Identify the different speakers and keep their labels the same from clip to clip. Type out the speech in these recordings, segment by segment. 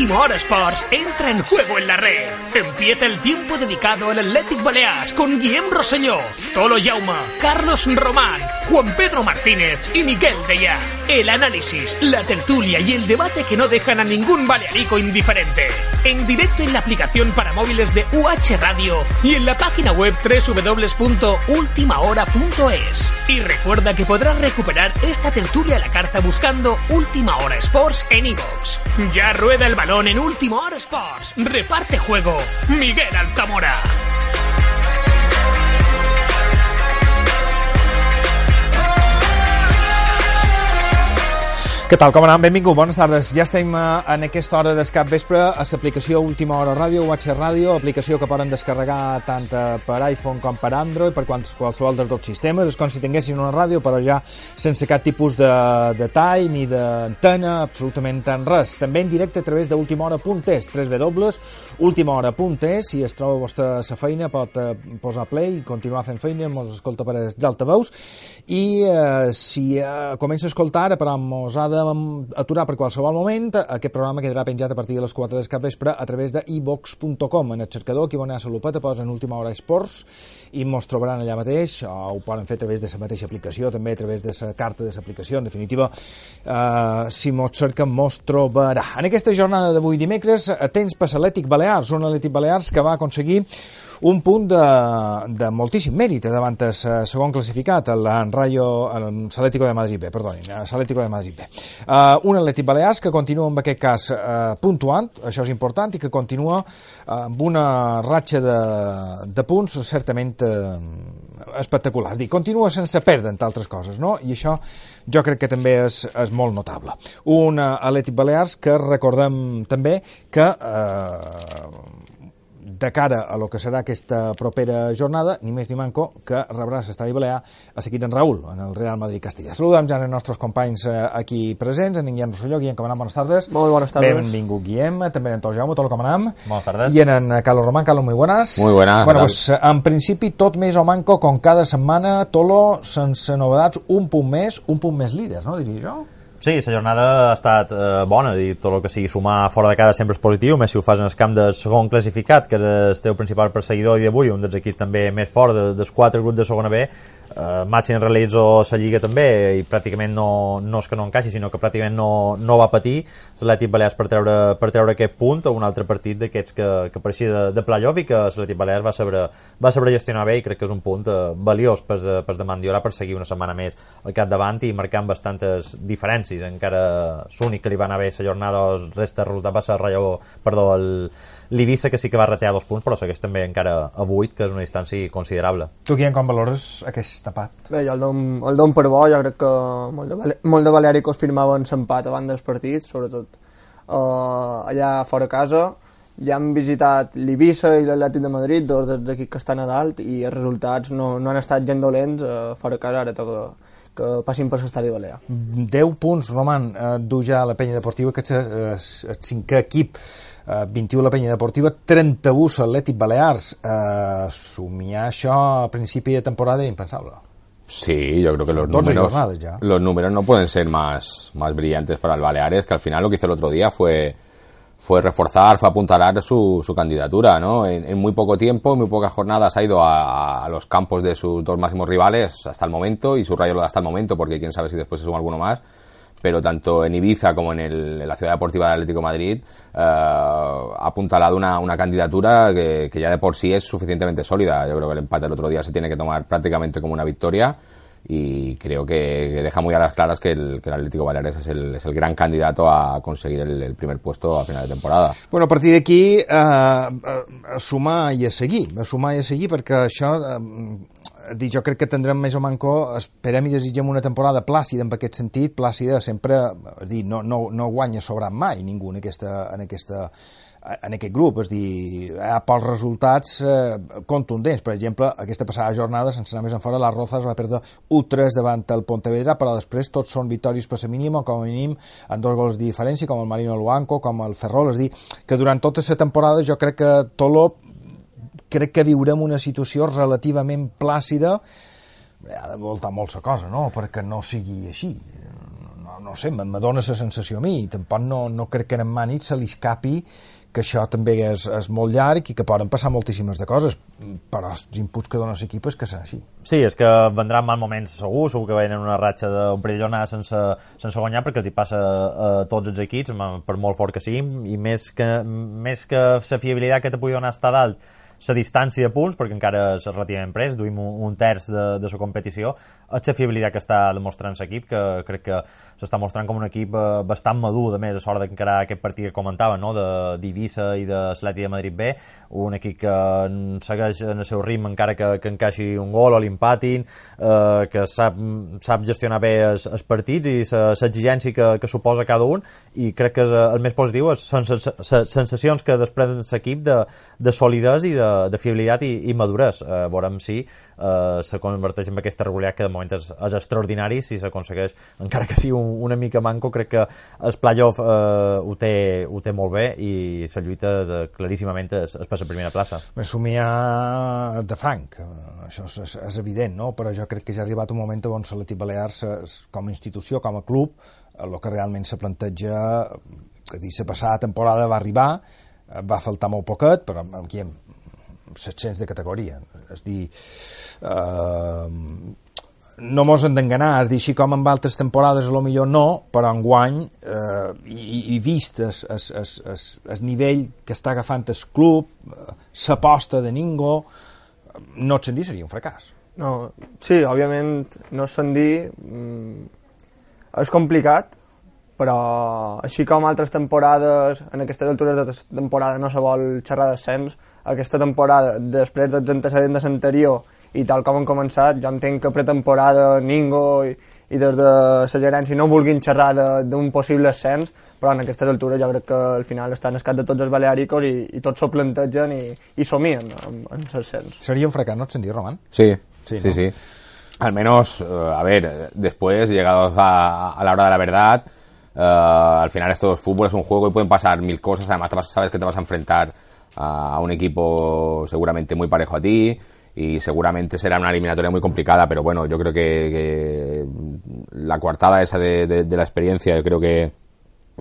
Speaker 1: Última Hora Sports entra en juego en la red. Empieza el tiempo dedicado al Athletic Balears con Guillem Rosselló, Tolo Jauma, Carlos Román, Juan Pedro Martínez y Miguel Deya. El análisis, la tertulia y el debate que no dejan a ningún balearico indiferente. En directo en la aplicación para móviles de UH Radio y en la página web www.ultimahora.es. Y recuerda que podrás recuperar esta tertulia a la carta buscando Última Hora Sports en iVoox. Ya rueda el balón en Última Hora Sports. Reparte juego. Miguel Altamora.
Speaker 2: Què tal, com anem? Benvingut, bones tardes. Ja estem eh, en aquesta hora d'escap vespre a l'aplicació Última Hora Ràdio, UH Ràdio, aplicació que poden descarregar tant eh, per iPhone com per Android, per quals, qualsevol dels dos sistemes. És com si tinguessin una ràdio, però ja sense cap tipus de, de tall ni d'antena, absolutament en res. També en directe a través d'ultimahora.es, www.ultimahora.es, si es troba vostra sa feina pot eh, posar play i continuar fent feina, mos escolta per els altaveus, i eh, si eh, comença a escoltar però mos ha d'aturar per qualsevol moment, aquest programa quedarà penjat a partir de les 4 del capvespre a través de ivox.com. En el cercador, aquí on hi ha posen última hora esports i mos trobaran allà mateix, o ho poden fer a través de la mateixa aplicació, també a través de la carta de l'aplicació, en definitiva, eh, si mos cerquen mos trobarà. En aquesta jornada d'avui dimecres, eh, tens per l'Atlètic Balears, un Atlètic Balears que va aconseguir un punt de, de moltíssim mèrit davant el segon classificat, el Rayo, l'Atlético de Madrid B, perdoni, l'Atlético de Madrid B. Uh, un Atlètic Balears que continua en aquest cas uh, puntuant, això és important, i que continua uh, amb una ratxa de, de punts certament uh, espectacular. És dir, continua sense perdre, entre altres coses, no? I això jo crec que també és, és molt notable. Un uh, Atlètic Balears que recordem també que uh, de cara a lo que serà aquesta propera jornada, ni més ni manco que rebrà l'estadi balear a seguit en Raül, en el Real Madrid Castilla. Saludem ja els nostres companys eh, aquí presents, en Guillem Rosselló, Guillem Camanam, bones tardes.
Speaker 3: Molt bones tardes.
Speaker 2: Benvingut, Guillem, també en Antol Jaume, tot el Camanam.
Speaker 4: Buenas tardes.
Speaker 2: I en, en Carlos Román, Carlos, muy buenas.
Speaker 4: Muy buenas,
Speaker 2: Bueno,
Speaker 4: ¿qué
Speaker 2: pues, en principi, tot més o manco, com cada setmana, Tolo, sense novedats, un punt més, un punt més líder, no, diria jo?
Speaker 4: Sí, la jornada ha estat eh, bona i tot el que sigui sumar fora de casa sempre és positiu, més si ho fas en el camp de segon classificat, que és el teu principal perseguidor i d'avui, un dels equips també més fort de, dels quatre grups de segona B, eh, Màxim realitzo la Lliga també i pràcticament no, no és que no encaixi, sinó que pràcticament no, no va patir l'Atlètic Balears per treure, per treure aquest punt o un altre partit d'aquests que, que pareixia de, de playoff i que l'Atlètic Balears va saber, va saber gestionar bé i crec que és un punt eh, valiós per, per de Mandiola per seguir una setmana més al capdavant i marcant bastantes diferències encara l'únic que li va anar bé la jornada el resta resultat va ser el Rayo, perdó, el l'Ibissa que sí que va retear dos punts però segueix també encara a 8 que és una distància considerable
Speaker 2: Tu, Guillem, com valores aquest tapat?
Speaker 3: Bé, jo el dom, el dom per bo, jo crec que molt de, molt de baleàricos firmaven l'empat abans dels partits, sobretot uh, allà fora casa. Ja han visitat l'Ibissa i l'Atlètic de Madrid, dos dels equips que estan a dalt, i els resultats no, no han estat gent dolents uh, fora casa, ara toca que passin per l'estadi balear.
Speaker 2: 10 punts, Roman, eh, du ja la penya deportiva, que és eh, el cinquè equip, eh, 21 la penya deportiva, 31 l'Atlètic Balears. Eh, somiar això a principi de temporada era impensable.
Speaker 5: Sí, yo creo que los
Speaker 2: 12
Speaker 5: números, los números no pueden ser más, más brillantes para el Baleares, que al final lo que hizo el otro día fue, fue reforzar, fue apuntalar su, su candidatura, ¿no? En, muy poco tiempo, en muy pocas jornadas ha ido a, los campos de sus dos máximos rivales hasta el momento, y subrayo lo de hasta el momento, porque quién sabe si después se suma alguno más, pero tanto en Ibiza como en, el- en la Ciudad Deportiva del Atlético Madrid eh, ha apuntalado una, una candidatura que, que ya de por sí es suficientemente sólida. Yo creo que el empate el otro día se tiene que tomar prácticamente como una victoria y creo que, deja muy a las claras que el, que el Atlético Baleares es el, es el gran candidato a conseguir el, el primer puesto a final de temporada.
Speaker 2: Bueno, a partir d'aquí, eh, a, a sumar i a seguir, a sumar i a seguir, perquè això, eh, jo crec que tindrem més o manco, esperem i desitgem una temporada plàcida en aquest sentit, plàcida sempre, és dir, no, no, no guanya sobrant mai ningú en aquesta, en aquesta en aquest grup, és dir, ha pocs resultats eh, contundents. Per exemple, aquesta passada jornada, sense anar més en fora, la Rozas va perdre 1-3 davant el Pontevedra, però després tots són victòries per la mínima, com a mínim en dos gols de diferència, com el Marino Luanco, com el Ferrol, és dir, que durant tota la temporada jo crec que Tolo crec que viurem una situació relativament plàcida ha de voltar molt la cosa, no?, perquè no sigui així. No, no sé, me, dona la sensació a mi, tampoc no, no crec que en Mànich se li escapi que això també és, és molt llarg i que poden passar moltíssimes de coses, però els inputs que dona l'equip és que serà així.
Speaker 4: Sí, és que vendran mal moments segur, segur que venen una ratxa d'un parell de jornades sense, sense guanyar perquè els hi passa a tots els equips, per molt fort que siguin, i més que, més que la fiabilitat que te pugui donar estar dalt, la distància de punts, perquè encara és relativament pres, duim un, un terç de, de la competició, és la fiabilitat que està demostrant l'equip, que crec que s'està mostrant com un equip eh, bastant madur, de més, a l'hora d'encarar aquest partit que comentava, no? de d'Ibissa i de l'Atleti de Madrid B, un equip que segueix en el seu ritme encara que, que encaixi un gol o l'empatin, eh, que sap, sap gestionar bé els, els partits i l'exigència que, que suposa cada un, i crec que és, eh, el més positiu són les sensacions que desprenen l'equip de, de solidesa i de, de fiabilitat i, i maduresa. Eh, veurem si eh, se converteix en aquesta regularitat que de moment és, és extraordinari si s'aconsegueix, encara que sigui un, una mica manco, crec que el playoff eh, ho, té, ho té molt bé i la lluita de, claríssimament és, és per la primera plaça.
Speaker 2: Me somia de franc, eh, això és, és, és evident, no? però jo crec que ja ha arribat un moment on l'Atleti Balears, es, com a institució, com a club, el que realment se planteja, que dir, la passada temporada va arribar, eh, va faltar molt poquet, però aquí hem 700 de categoria. És dir, eh, no mos hem d'enganar, és dir, així com en altres temporades a lo millor no, però en guany eh, i, i vist el, el, el, el nivell que està agafant el club, eh, de ningú, no et sentir seria un fracàs.
Speaker 3: No, sí, òbviament, no se'n dir... Mm, és complicat, però així com altres temporades, en aquestes altures de temporada no se vol xerrar d'ascens, aquesta temporada, després dels antecedents de l'anterior i tal com han començat, jo entenc que pretemporada ningú i, i des de la gerència no vulguin xerrar d'un possible ascens, però en aquestes altures jo crec que al final estan escat de tots els baleàricos i, i tots s'ho plantegen i, i somien en, en l'ascens.
Speaker 2: Seria un fracàs, no et senties, Roman?
Speaker 5: Sí,
Speaker 2: Sí,
Speaker 5: sí,
Speaker 2: ¿no?
Speaker 5: sí. Al menos, eh, a ver, después, llegados a, a la hora de la verdad, eh, al final esto es fútbol, es un juego y pueden pasar mil cosas. Además, te vas- sabes que te vas a enfrentar a un equipo seguramente muy parejo a ti y seguramente será una eliminatoria muy complicada, pero bueno, yo creo que, que la coartada esa de, de- de la experiencia, yo creo que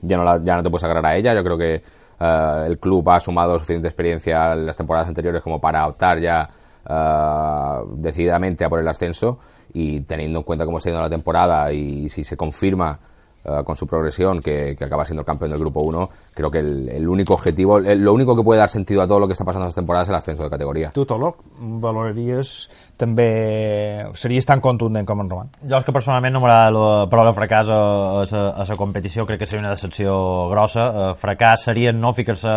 Speaker 5: ya no, la- ya no te puedes agarrar a ella. Yo creo que eh, el club ha sumado suficiente experiencia en las temporadas anteriores como para optar ya eh, decididamente a por el ascenso y teniendo en cuenta cómo está yendo la temporada y si se confirma eh, con su progresión que, que acaba siendo el campeón del grupo 1, creo que el, el único objetivo, el- lo único que puede dar sentido a todo lo que está pasando en esta temporada es el ascenso de categoría.
Speaker 2: Tu, Tolo, valoraries també... Series tan contundent com en Roman?
Speaker 4: Jo és que personalment no m'agrada la paraula fracàs a, a, a la competició, crec que seria una decepció grossa. Eh, fracàs seria no ficar-se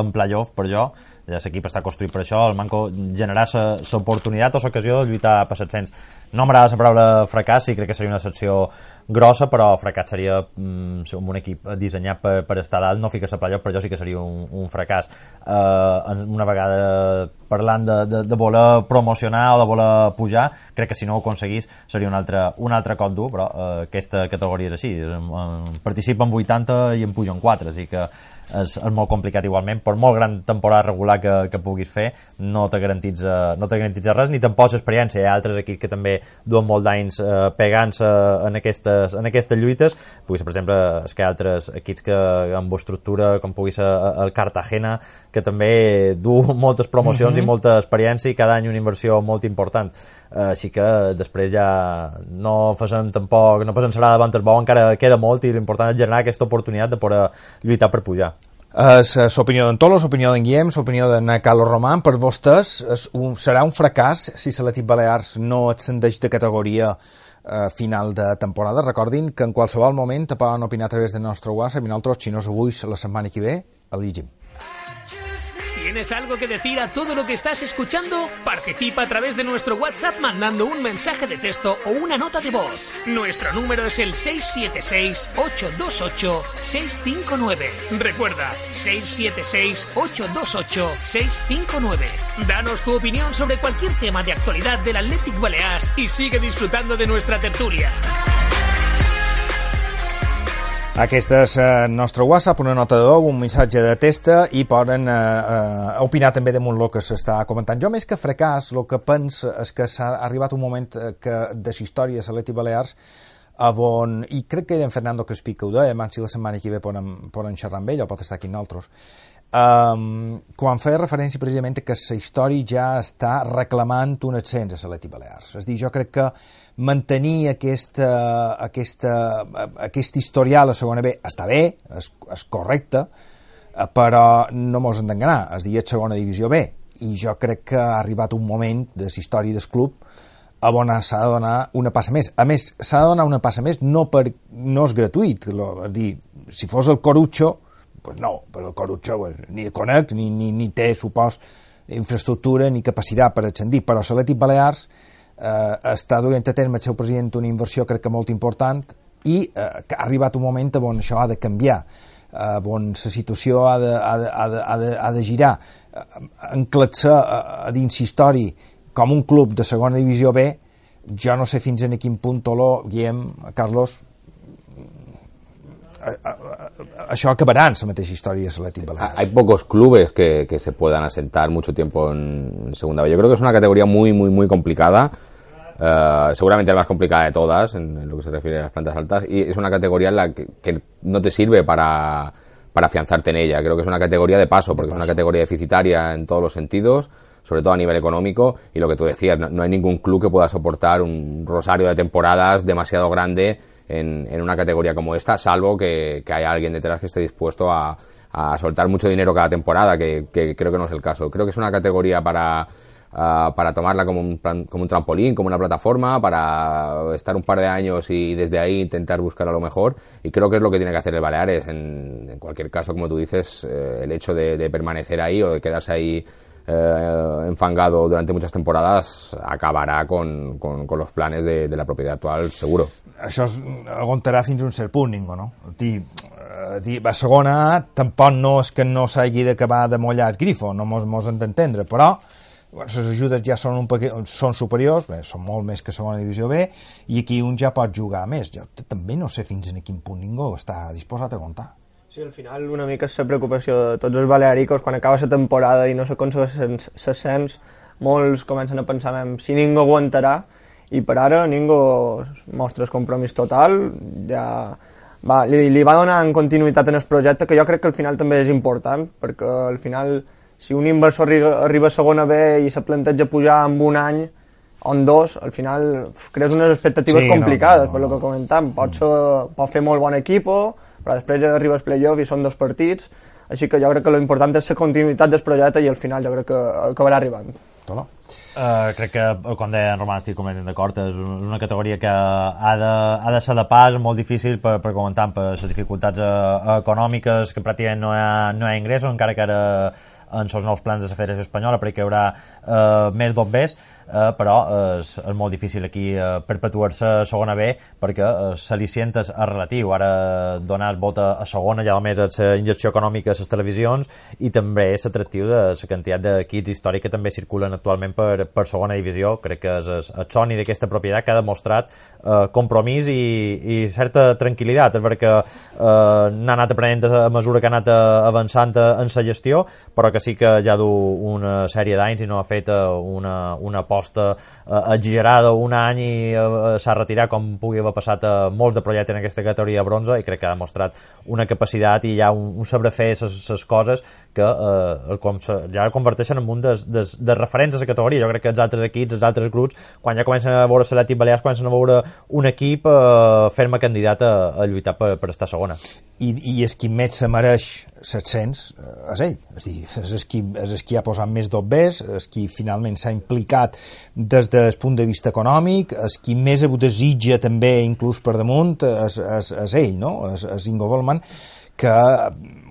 Speaker 4: en playoff per jo, l'equip està construït per això, el Manco generar l'oportunitat o l'ocasió de lluitar per l'ascens. No m'agrada la paraula fracàs, sí crec que seria una decepció grossa, però fracàs seria mm, un equip dissenyat per, per estar dalt, no ficar-se a playoff, però jo sí que seria un, un fracàs. En- una vegada parlant de, de, de voler promocionar o de voler pujar, crec que si no ho aconseguís seria un altre, un altre cop dur, però eh, aquesta categoria és així, eh, participa en 80 i en puja en 4, així que és, és molt complicat igualment, per molt gran temporada regular que, que puguis fer, no te garantitza, no te garantitza res, ni tampoc experiència. Hi ha altres equips que també duen molt d'anys eh, pegant-se en aquestes, en aquestes lluites, pugui ser, per exemple, és que hi ha altres equips que amb estructura, com pugui ser el Cartagena, que també du moltes promocions i molta experiència i cada any una inversió molt important. Eh, així que després ja no facem tampoc, no passem serà davant el bou, encara queda molt i l'important és generar aquesta oportunitat de poder lluitar per pujar.
Speaker 2: És eh, l'opinió d'en Tolo, l'opinió d'en Guillem, l'opinió d'en Carlos Román. Per vostès és un, serà un fracàs si l'Atlètic Balears no ascendeix de categoria eh, final de temporada. Recordin que en qualsevol moment te poden opinar a través del nostre WhatsApp i nosaltres, si no és avui, la setmana que ve, el llegim.
Speaker 1: ¿Tienes algo que decir a todo lo que estás escuchando? Participa a través de nuestro WhatsApp mandando un mensaje de texto o una nota de voz. Nuestro número es el 676-828-659. Recuerda, 676-828-659. Danos tu opinión sobre cualquier tema de actualidad del Athletic Balears y sigue disfrutando de nuestra tertulia.
Speaker 2: Aquest és el nostre WhatsApp, una nota de veu, un missatge de testa i poden eh, eh, opinar també damunt el que s'està comentant. Jo més que fracàs, el que penso és que s'ha arribat un moment eh, que de la història de l'Eti Balears on, i crec que en Fernando Crespic ho deia, si la setmana que ve poden, poden xerrar amb ell o pot estar aquí nosaltres, um, quan feia referència precisament que la història ja està reclamant un ascens a l'Eti Balears. És a dir, jo crec que mantenir aquesta, aquesta, aquest historial a segona B està bé, és, és correcte, eh, però no mos hem d'enganar, es diu segona divisió B, i jo crec que ha arribat un moment de la història del club a on s'ha de donar una passa més. A més, s'ha de donar una passa més no, per, no és gratuït, és dir, si fos el Corucho, pues no, però el Corucho pues, ni conec, ni, ni, ni té, supos, infraestructura ni capacitat per ascendir, però l'Atlètic Balears eh, està duent a terme el seu president una inversió crec que molt important i eh, que ha arribat un moment on això ha de canviar eh, on la situació ha de, ha de, ha de, ha de, ha de girar eh, encletxar a, a dins història com un club de segona divisió B. Jo no sé fins en quin punt Toló, Guillem, Carlos eh, eh, això acabarà en la mateixa història de l'Atlètic Balears.
Speaker 5: Hay pocos clubes que, que se puedan asentar mucho tiempo en segunda B. Yo creo que es una categoría muy, muy, muy complicada. eh, seguramente la más complicada de todas en, en lo que se refiere a las plantas altas. Y es una categoría en la que, que no te sirve para, para afianzarte en ella. Creo que es una categoría de paso, porque es una categoría deficitaria en todos los sentidos sobre todo a nivel económico, y lo que tú decías, no, no hay ningún club que pueda soportar un rosario de temporadas demasiado grande en, en una categoría como esta, salvo que, que haya alguien detrás que esté dispuesto a, a soltar mucho dinero cada temporada, que, que creo que no es el caso. Creo que es una categoría para, ah, para tomarla como un, plan- como un trampolín, como una plataforma, para estar un par de años y desde ahí intentar buscar a lo mejor. Y creo que es lo que tiene que hacer el Baleares. En, en cualquier caso, como tú dices, eh, el hecho de, de permanecer ahí o de quedarse ahí eh, enfangado durante muchas temporadas acabará con, con- con los planes de, de la propiedad actual, seguro.
Speaker 2: això es aguantarà fins a un cert punt, ningú, no? Eh, dir, a segona tampoc no és que no s'hagi d'acabar de mollar el grifo, no mos, mos hem d'entendre, però bueno, les ajudes ja són, un paquet, són superiors, bé, són molt més que segona divisió B, i aquí un ja pot jugar més. Jo també no sé fins a quin punt ningú està disposat a comptar.
Speaker 3: Sí, al final una mica és la preocupació de tots els balearicos quan acaba la temporada i no s'aconsegueix l'ascens, molts comencen a pensar en si ningú aguantarà. I per ara ningú mostra el compromís total, ja va, li, li va donar en continuïtat en el projecte que jo crec que al final també és important perquè al final si un inversor arriba, arriba a segona B i se planteja pujar en un any o en dos, al final crees unes expectatives
Speaker 2: Sí, no,
Speaker 3: complicades
Speaker 2: no,
Speaker 3: per
Speaker 2: no.
Speaker 3: lo que comentam, pot, ser, pot fer molt bon equipo però després arriba el playoff i són dos partits així que jo crec que l'important és la continuïtat del projecte i al final jo crec que acabarà arribant
Speaker 2: Tolo?
Speaker 4: Uh, crec que, com deia en Roman, estic completament d'acord, és un- una categoria que ha de, ha de ser de pas, molt difícil per, per comentar, per les dificultats uh, econòmiques, que pràcticament no hi ha, no hi ha ingressos, encara que ara en els nous plans de la Federació Espanyola perquè hi haurà uh, més bombers, uh, però uh, és, és molt difícil aquí uh, perpetuar-se a segona B perquè l'al·licient és, és relatiu. Ara donar el vot a, a segona ja només és la injecció econòmica a les televisions i també és l'atractiu de la quantitat d'equips històrics que també circulen actualment per, per segona divisió. Crec que és, és el soni d'aquesta propietat que ha demostrat eh, compromís i, i certa tranquil·litat, perquè eh, n'ha anat aprenent a mesura que ha anat eh, avançant eh, en la gestió, però que sí que ja du una sèrie d'anys i no ha fet eh, una, una aposta eh, exagerada un any i eh, s'ha retirat com pugui haver passat a molts de projectes en aquesta categoria de bronze i crec que ha demostrat una capacitat i ja un, un saber fer les coses que eh, com, se- ja converteixen en un dels, dels, dels referents a la categoria. Jo crec que els altres equips, els altres grups, quan ja comencen a veure l'Atlètic Balears, comencen a veure un equip eh, ferme candidat a, a lluitar per, per estar segona.
Speaker 2: i, i és qui més se mereix l'ascens eh, és ell, és, dir, és, qui, és qui ha posat més dobbers, és qui finalment s'ha implicat des del punt de vista econòmic, és qui més ho desitja també inclús per damunt, és, és, és ell, no? és, és Ingo Volman, que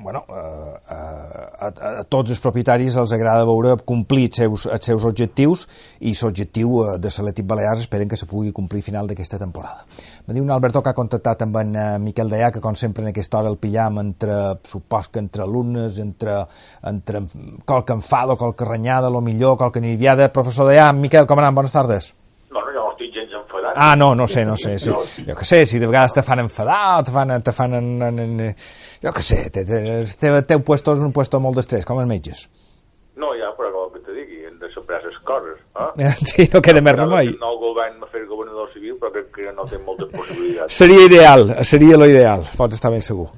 Speaker 2: bueno, eh, a, a, a tots els propietaris els agrada veure complir els seus, els seus objectius i l'objectiu eh, de l'Atlètic Balears esperen que se pugui complir final d'aquesta temporada. Me diu un Alberto que ha contactat amb en eh, Miquel Deià, que com sempre en aquesta hora el pillam entre, supos que entre alumnes, entre, entre qualque enfado, qualque renyada, lo millor, qualque niriviada. Professor Deià, Miquel, com anem? Bones tardes.
Speaker 6: No, no, jo no estic gens enfadat.
Speaker 2: Ah, no, no sé, no sé. Sí. Jo que sé, si de vegades te fan enfadar, te fan, te fan en, en, en, jo que sé, te, te, el teu, puesto és un puesto molt d'estrès, com els metges.
Speaker 6: No, ja, però com que te digui, hem de saber les coses. Eh?
Speaker 2: Sí, no queda més remei.
Speaker 6: El nou govern va fer governador civil, però crec que no té moltes possibilitats.
Speaker 2: Seria ideal, seria lo ideal, pots estar ben segur.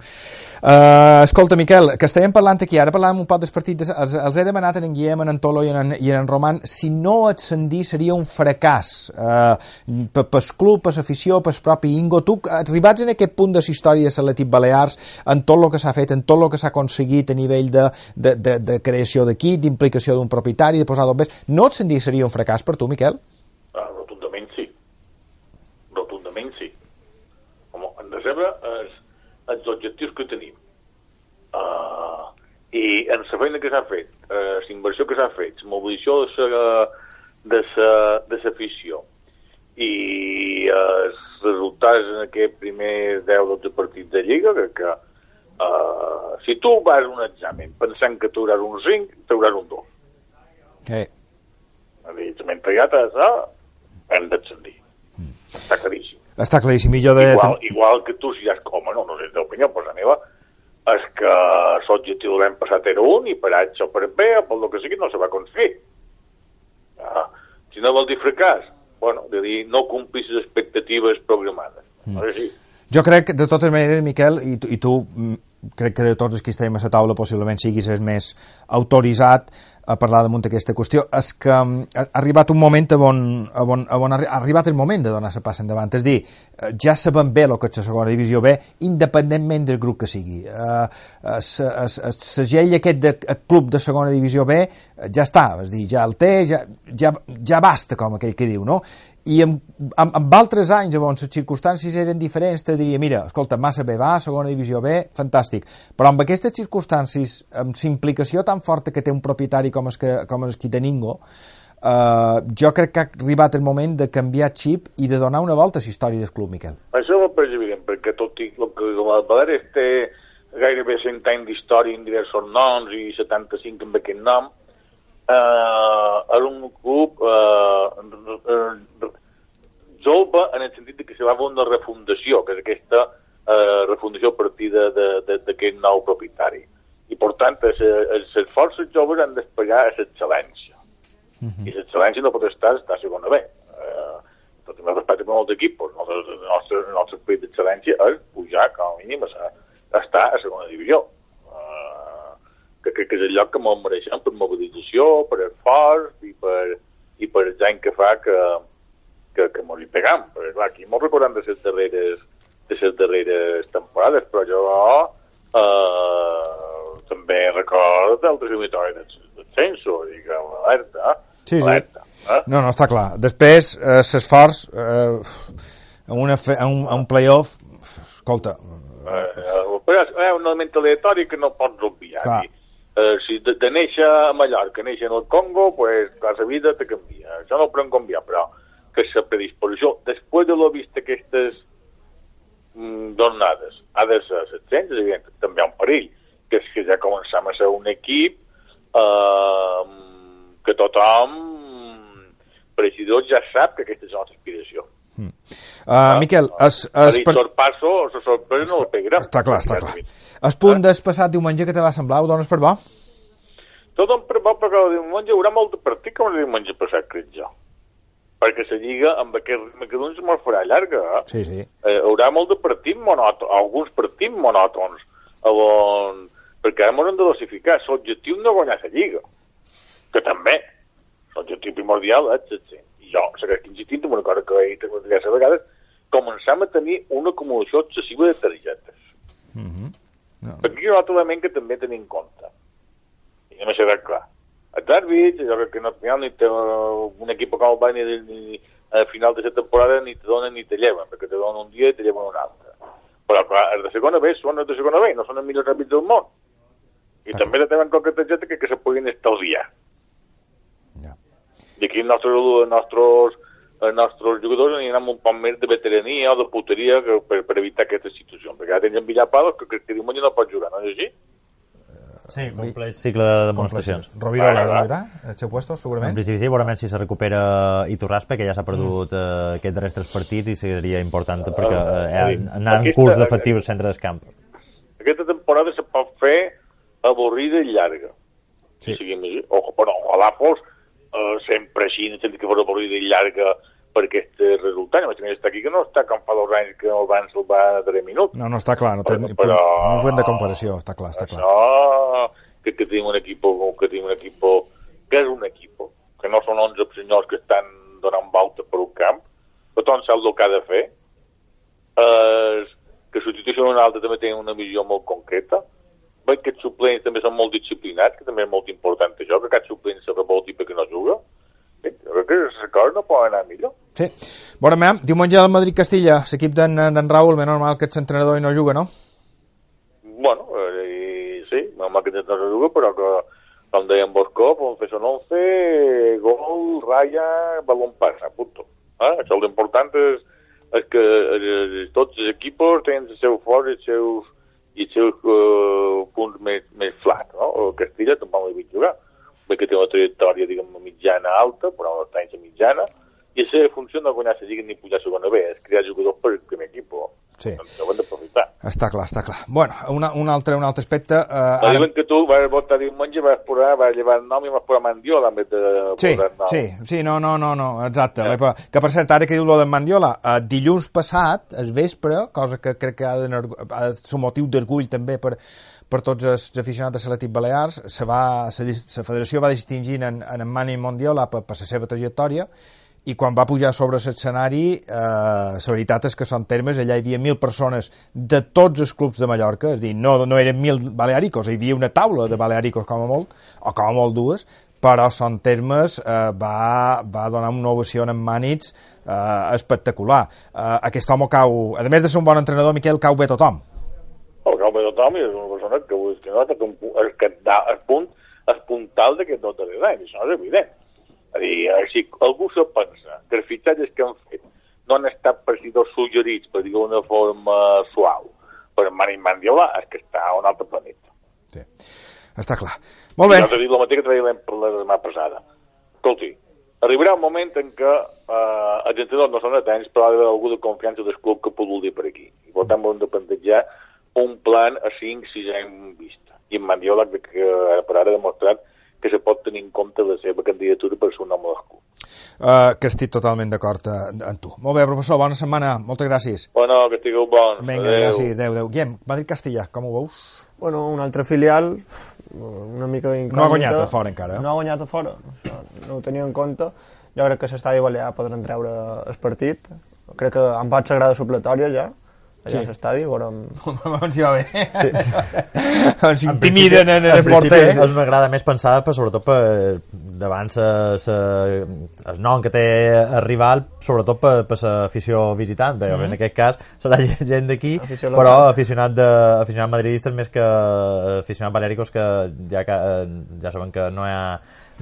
Speaker 2: Uh, escolta, Miquel, que estàvem parlant aquí, ara parlàvem un poc dels partits, els, els he demanat en Guillem, en Antolo i en, i en Roman, si no ascendir seria un fracàs uh, per, pel club, per l'afició, per propi Ingo. Tu, arribats en aquest punt de la història de l'Atlètic Balears, en tot el que s'ha fet, en tot el que s'ha aconseguit a nivell de, de, de, de creació d'equip, d'implicació d'un propietari, de posar dos no ascendir seria un fracàs per tu, Miquel?
Speaker 6: Ah, rotundament sí. Rotundament sí. Home, en de saber els, els objectius que tenim. Uh, I en la feina que s'ha fet, uh, la inversió que s'ha fet, la mobilització de la de sa, de l'afició i uh, els resultats en aquest primer 10-12 partits de Lliga, que, que uh, si tu vas a un examen pensant que t'hauràs un 5, t'hauràs un 2.
Speaker 2: Eh,
Speaker 6: És a dir, mentre hi ha això, hem d'ascendir. Està claríssim.
Speaker 2: està claríssim, millor de...
Speaker 6: Igual, igual que tu, si has com, no, no sé d'opinió, però la meva, és que l'objectiu de l'any passat era un i per H o per B o pel que sigui no se va aconseguir. Ah, si no vol dir fracàs, bueno, de dir no complir les expectatives programades. Mm. No si.
Speaker 2: Jo crec, de totes maneres, Miquel, i tu, i tu mm, crec que de tots els que estem a la taula possiblement siguis el més autoritzat a parlar damunt d'aquesta qüestió, és que mm, ha arribat un moment a on, a on, a on ha arri- ha arribat el moment de donar la passa endavant. És dir, eh, ja sabem bé el que és la segona divisió B, independentment del grup que sigui. Eh, el segell aquest de el club de segona divisió B eh, ja està, és dir, ja el té, ja, ja, ja basta, com aquell que diu, no? I amb, amb, amb altres anys on les circumstàncies eren diferents te diria, mira, escolta, massa bé va, segona divisió B, fantàstic. Però amb aquestes circumstàncies, amb implicació tan forta que té un propietari com és, que, com és qui té Ningo eh, jo crec que ha arribat el moment de canviar xip i de donar una volta a la història del club, Miquel.
Speaker 6: Això ho és evident, perquè tot i el que el Baleares té gairebé 100 anys d'història en diversos noms i 75 amb aquest nom, eh, era un club eh, jove en el sentit que se va fer una refundació, que és aquesta eh, refundació a partir d'aquest nou propietari. I, per tant, els, els, els forces joves han d'esperar a l'excel·lència. I l'excel·lència no pot estar, a segona B. Eh, tot el meu respecte per molts equips, el nostre, el nostre, el nostre esperit d'excel·lència és pujar, com a mínim, a, a estar a segona divisió. Eh, que crec que és el lloc que molt mereixem per mobilització, per esforç i per, i per els anys que fa que, que, que mos hi pegam. Perquè, clar, aquí mos recordem de les darreres, de les darreres temporades, però jo eh, també record d'altres eliminatoris del censo, diguem, alerta,
Speaker 2: Sí, sí.
Speaker 6: alerta. Eh?
Speaker 2: no, no, està clar després, eh, l'esforç eh, en, una fe, en, un, en un playoff escolta,
Speaker 6: Eh, però és eh, un element aleatori que no pots obviar.
Speaker 2: Clar.
Speaker 6: I, Eh, si de, de néixer a Mallorca, néixer en el Congo, pues, la seva vida te canvia. Això no ho podem canviar, però que la predisposició, després de l'haver vist aquestes mm, jornades, ha de ser 700, és evident, també hi ha un perill, que és que ja començam a ser un equip eh, que tothom, presidor, ja sap que aquesta és la nostra aspiració.
Speaker 2: uh, Miquel es,
Speaker 6: A
Speaker 2: es,
Speaker 6: dir, sorpasso, o la sorpresa no la pegarem.
Speaker 2: està clar, està clar el punt del passat diumenge que te va semblar, ho dones per bo?
Speaker 6: Tot en per bo, perquè el diumenge hi haurà molt de partit com el diumenge passat, crec jo. Perquè la lliga, amb aquest ritme que doncs, me'l farà llarga, eh?
Speaker 2: Sí, sí.
Speaker 6: eh, haurà molt de partits monòtons, alguns partits monòtons, on... perquè ara hem de dosificar. L'objectiu no guanyar la lliga, que també. L'objectiu primordial és el cent. I jo segueixo insistint en una cosa que he dit diverses vegades, començam a tenir una acumulació excessiva de targetes.
Speaker 2: No.
Speaker 6: Aquí hi ha un altre element que també tenim en compte. I no m'ha clar. Jo crec que no, no ni té, un equip com el Bayern ni, ni, al final de la temporada ni te donen ni te lleven, perquè te donen un dia i te lleven un altre. Però clar, els de segona B són els de segona B, no són els millors àrbits del món. I també de tenir en compte targeta que, que se puguin estalviar.
Speaker 2: Ja.
Speaker 6: I aquí els nostres, els nostres, els nostres jugadors aniran un poc més de veterania o de puteria que, per, per evitar aquesta situació. Perquè ara tenen Villapalos que, que, que diumenge no pot jugar, no és així?
Speaker 4: Sí, compleix cicle de demostracions.
Speaker 2: Rovirola
Speaker 6: Vale, va.
Speaker 2: jugarà, el seu puesto,
Speaker 4: En
Speaker 2: segurament.
Speaker 4: principi sí, veurem si se recupera Iturraspe, que ja s'ha perdut mm. eh, aquests darrers tres partits i seria important perquè eh,
Speaker 6: sí.
Speaker 4: anar en curs d'efectius al centre del camp.
Speaker 6: Aquesta temporada se pot fer avorrida i llarga.
Speaker 2: Sí.
Speaker 6: Si seguim així. Ojo, però ojalà fos eh, sempre així, sense que fos avorrida i llarga per aquest eh, resultat. Imagina està aquí que no està com fa dos anys que el van salvar a 3 minuts.
Speaker 2: No, no, està clar, no té ni
Speaker 6: Però-
Speaker 2: punt de comparació, està clar, està clar.
Speaker 6: Això, que, que tenim un equip que tenim un equip que és un equip, que no són 11 senyors que estan donant voltes per un camp, tothom sap el que ha de fer, eh, que substitueixen un altre també tenen una visió molt concreta, veig que els suplents també són molt disciplinats, que també és molt important això, que cap suplent se revolti perquè no juga. Sí, jo crec que les coses no poden anar millor.
Speaker 2: Sí. Veurem, eh? diumenge al Madrid-Castilla, l'equip d'en Raúl, ben normal que ets entrenador i no juga, no?
Speaker 6: Bueno, eh, sí, normal que no se juga, però que, com deia en Bosco, pues, fer son 11, gol, raya, balón passa, punto. Eh? Això l'important és, és que eh, tots els equips tenen els seus forts i els seus, i els seus eh, punts més, més flats, no? El Castilla tampoc l'he vist jugar. Ve que té una trajectòria, diguem, mitjana alta, però no la mitjana, i la seva funció no guanyar la lliga ni pujar a segona B, és crear jugadors per al primer equip.
Speaker 2: Sí.
Speaker 6: Doncs ho hem d'aprofitar.
Speaker 2: Està clar, està clar. Bueno, una, un, altre, un altre aspecte... Eh,
Speaker 6: Ara...
Speaker 2: ara...
Speaker 6: Diuen que tu vas votar diumenge, vas posar, vas llevar el nom i vas posar Mandiola en vez de
Speaker 2: Sí,
Speaker 6: posar el nom.
Speaker 2: sí, sí, no, no, no, no exacte.
Speaker 6: Eh.
Speaker 2: Eh. Que per cert, ara que diu lo de Mandiola, eh, dilluns passat, al vespre, cosa que crec que ha de, ha de ser motiu d'orgull també per, per tots els aficionats de Selectit Balears, se va, la, la federació va distingir en, en Mani Mondiola per, per la seva trajectòria i quan va pujar sobre l'escenari, eh, la veritat és que són termes, allà hi havia mil persones de tots els clubs de Mallorca, és dir, no, no eren mil balearicos, hi havia una taula de balearicos com a molt, o com a molt dues, però són termes eh, va, va donar una ovació en Mànits eh, espectacular. Eh, aquest home cau, a més de ser un bon entrenador, Miquel, cau bé tothom.
Speaker 6: De Tomi és una persona que, que, que nota que un que da, el punt, el puntal d'aquest dos darrers anys, això és evident. És a dir, si algú se pensa que els fitxatges que han fet no han estat presidors suggerits, per dir-ho d'una forma suau, per Mani Mandiola, és que està a un altre planeta.
Speaker 2: Sí. Està clar. Molt bé.
Speaker 6: I l'altre dit el mateix que traiem per la setmana passada. Escolti, arribarà un moment en què eh, els entrenadors no són atents, però ha d'haver algú de confiança del club que pugui dir per aquí. I per tant, hem de plantejar un plan a 5-6 anys vista. I en Mandiola, que ara per ara ha demostrat que se pot tenir en compte la seva candidatura per ser un home club.
Speaker 2: Uh, que estic totalment d'acord eh, amb tu. Molt bé, professor, bona setmana. Moltes gràcies.
Speaker 6: Bueno, que estigueu bons.
Speaker 2: Vinga,
Speaker 6: Adéu.
Speaker 2: gràcies. Adéu, adéu. Guillem, Madrid-Castilla, com ho veus?
Speaker 3: Bueno, un altre filial, una mica incògnita.
Speaker 2: No ha guanyat a fora encara, eh?
Speaker 3: No ha guanyat a fora, això no ho tenia en compte. Jo crec que l'estadi balear podran treure el partit. Crec que han pat la grada supletòria ja, allà
Speaker 2: Sí.
Speaker 3: a l'estadi, veurem...
Speaker 2: On s'hi va bé.
Speaker 3: Sí.
Speaker 2: On s'intimiden en el
Speaker 4: en principi
Speaker 2: porter.
Speaker 4: és una grada més pensada per, sobretot per, davant sa, sa, el nom que té el rival sobretot per, per l'afició visitant perquè en aquest cas serà gent- d'aquí però aficionat, de, aficionat madridistes més que aficionat balèricos que ja, que, ja saben que no hi ha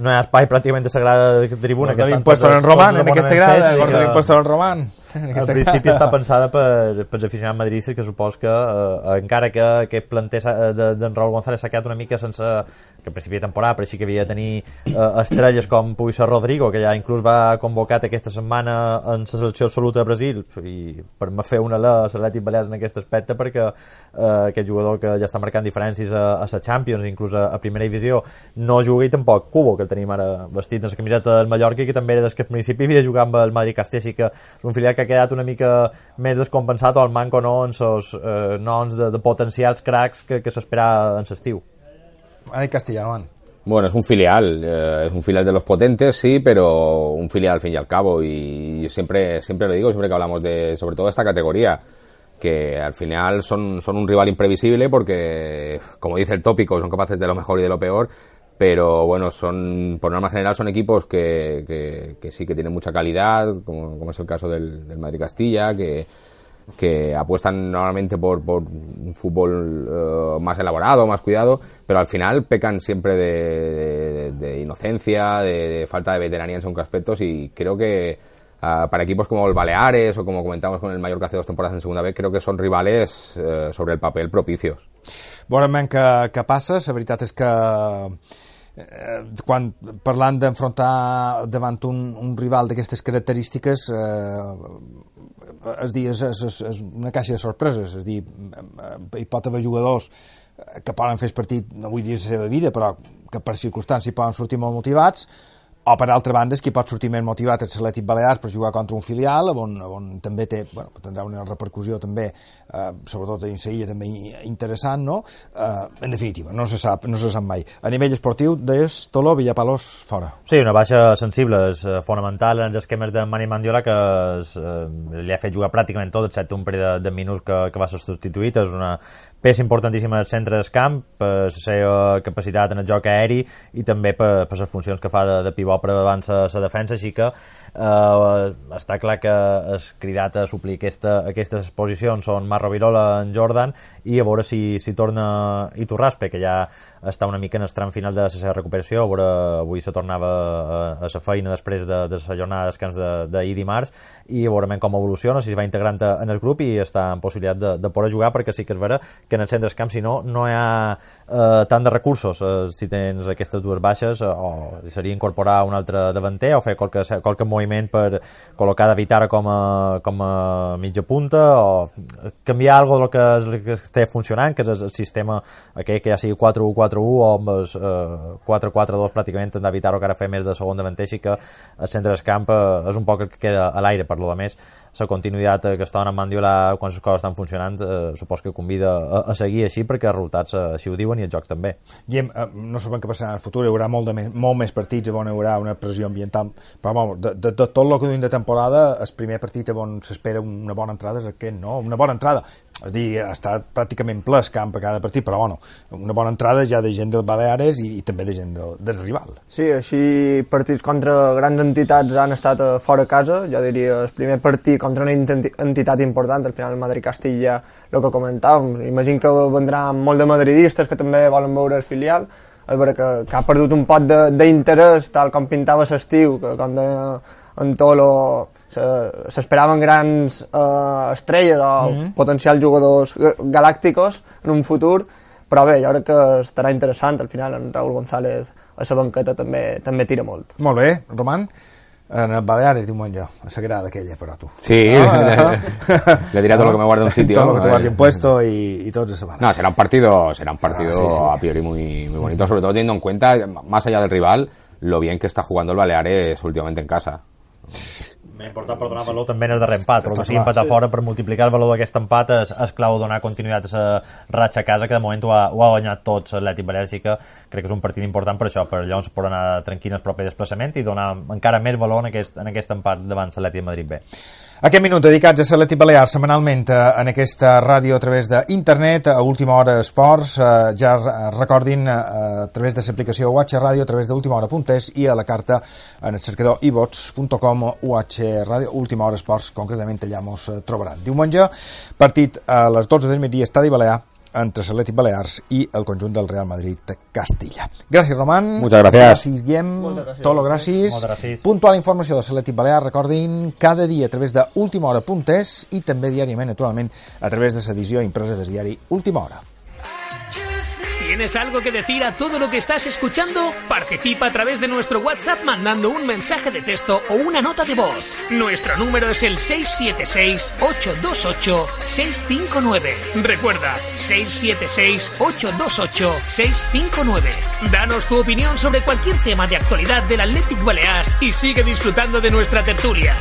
Speaker 4: no hi ha espai pràcticament de sagrada tribuna
Speaker 2: Guarda
Speaker 4: que
Speaker 2: l'impuesto en
Speaker 4: tots
Speaker 2: en aquesta grada. l'impuesto en Román. Aquesta
Speaker 4: principi
Speaker 2: grada.
Speaker 4: està pensada per, per els aficionats madridistes que supos que eh, encara que aquest planter de- d'en Raúl González s'ha quedat una mica sense que al principi de temporada però sí que havia de tenir eh, estrelles com pugui ser Rodrigo que ja inclús va convocat aquesta setmana en la selecció absoluta de Brasil i per me fer una la l'Atlètic Balears en aquest aspecte perquè eh, aquest jugador que ja està marcant diferències a, a la Champions inclús a, a primera divisió no juga i tampoc Cubo que el tenim ara vestit en la camiseta del Mallorca i que també era des que al principi havia jugat amb el Madrid Castell així que és un filial que ha quedat una mica més descompensat o el manco no en els eh, noms de, de potencials cracs que, que s'espera en l'estiu
Speaker 2: Madrid-Castilla, Román.
Speaker 5: Bueno, es un filial, eh, es un filial de los potentes, sí, pero un filial al fin y al cabo. Y siempre, siempre lo digo, siempre que hablamos de, sobre todo esta categoría, que al final son, son un rival imprevisible porque, como dice el tópico, son capaces de lo mejor y de lo peor. Pero bueno, son, por norma general, son equipos que, que, que sí que tienen mucha calidad, como, como es el caso del, del Madrid Castilla, que, apuestan normalmente por, un fútbol eh, más elaborado, más cuidado, pero al final pecan siempre de, de- inocencia, de, falta de veteranía en qué aspectos y creo que ah, para equipos como el Baleares o como comentamos con el Mallorca hace dos temporadas en segunda vez, creo que son rivales eh, sobre el papel propicios.
Speaker 2: Veurem què, què passa. La veritat és que eh, quan parlant d'enfrontar davant un, un rival d'aquestes característiques eh, és, dir, és, és, és, una caixa de sorpreses és dir, eh, hi pot haver jugadors que poden fer el partit, no vull dir la seva vida, però que per circumstàncies poden sortir molt motivats, o per altra banda és qui pot sortir més motivat és l'Atlètic Balears per jugar contra un filial on, on també té, bueno, tindrà una repercussió també, eh, sobretot a Inseïlla també interessant, no? Eh, en definitiva, no se sap, no se sap mai. A nivell esportiu, des Toló, Villapalos, fora.
Speaker 4: Sí, una baixa sensible, és eh, fonamental en els esquemes de Mani Mandiola que es, eh, li ha fet jugar pràcticament tot, excepte un parell de, de minuts que, que va ser substituït, és una peça importantíssima al centre del camp per la seva capacitat en el joc aeri i també per, per les funcions que fa de, de pivot per davant la, la defensa, així que eh, està clar que es cridat a suplir aquesta, aquestes posicions són Marro Virola en Jordan i a veure si, si torna Iturraspe, que ja està una mica en el tram final de la seva recuperació, a veure, avui se tornava a, a la feina després de, de la jornada de descans d'ahir de, d'ahir dimarts. I veurem com evoluciona, si es va integrant en el grup i està en possibilitat de, de poder jugar perquè sí que és vera que en el centre camp si no, no hi ha eh, tant de recursos. Eh, si tens aquestes dues baixes eh, o seria incorporar un altre davanter o fer qualque, qualque moviment per col·locar David Ara com a, com a mitja punta o canviar alguna cosa que, que esté funcionant que és el, el sistema aquell que ja sigui 4-1-4-1 o amb el eh, 4-4-2 pràcticament en David Aro que ara fa més de segon davanter així que el centre del camp eh, és un poc el que queda a l'aire. Per lo de més la continuïtat eh, que està en Mandiola quan les coses estan funcionant eh, supos que convida a, a seguir així perquè els resultats eh, així ho diuen i els jocs també.
Speaker 2: Guillem, eh, no sabem què passarà en el futur, hi haurà molt, de més, molt més partits on hi haurà una pressió ambiental, però vamos, de, de, de tot el que duim de temporada, el primer partit on s'espera una bona entrada és aquest, no? Una bona entrada. És dir, ha estat pràcticament ple el camp a cada partit, però bueno, una bona entrada ja de gent del Baleares i, i també de gent del, del rival.
Speaker 3: Sí, així partits contra grans entitats han estat a fora casa, jo diria el primer partit contra una enti- entitat important, al final el Madrid-Castilla, el que comentàvem, imagino que vendran molt de madridistes que també volen veure el filial, és vera que, que ha perdut un pot de- d'interès, tal com pintava l'estiu, que com deia en Tolo se- s'esperaven grans eh, estrelles o potencials jugadors ga- galàcticos en un futur, però bé, jo crec que estarà interessant, al final en Raúl González a la banqueta també, també tira molt.
Speaker 2: Molt bé, Roman. En el Baleares, diumenge, a la grada aquella, però tu.
Speaker 5: Sí, le diré todo lo que me guarde un sitio.
Speaker 2: Todo lo que te
Speaker 5: A ver.
Speaker 2: guarde un puesto y, y todo eso.
Speaker 5: No, será un partido, será un partido
Speaker 2: Ah, sí, sí.
Speaker 5: a priori muy, muy bonito, sobre todo teniendo en cuenta, más allá del rival, lo bien que está jugando el Baleares últimamente en casa.
Speaker 4: Més important per donar valor també en el darrer empat, però que
Speaker 2: Està
Speaker 4: sigui empatar fora per multiplicar el valor d'aquest empat és, és clau donar continuïtat a la ratxa a casa, que de moment ho ha, ho ha guanyat tots l'Atlètic que crec que és un partit important per això, per llavors poder anar tranquil el proper desplaçament i donar encara més valor en aquest, en aquest empat davant l'Atlètic Madrid B.
Speaker 2: Aquest minut dedicats a l'Atlètic Balear setmanalment eh, en aquesta ràdio a través d'internet, a última hora esports, eh, ja recordin eh, a través de l'aplicació UH Ràdio, a través d'ultimahora.es i a la carta en el cercador ivots.com UH Ràdio, última hora esports, concretament allà mos trobaran. Diumenge, partit a les 12 del migdia, Estadi Balear, entre l'Atlètic Balears i el conjunt del Real Madrid de Castilla. Gràcies, Roman.
Speaker 5: Muchas gracias.
Speaker 2: Gràcies, Guillem. Tolo, gràcies.
Speaker 4: Moltes gràcies.
Speaker 2: Puntual informació de l'Atlètic Balear, recordin, cada dia a través de ultimahora.es i també diàriament, naturalment, a través de l'edició impresa del diari Última Hora.
Speaker 1: ¿Tienes algo que decir a todo lo que estás escuchando? Participa a través de nuestro WhatsApp mandando un mensaje de texto o una nota de voz. Nuestro número es el 676-828-659. Recuerda, 676-828-659. Danos tu opinión sobre cualquier tema de actualidad del Athletic Balears y sigue disfrutando de nuestra tertulia.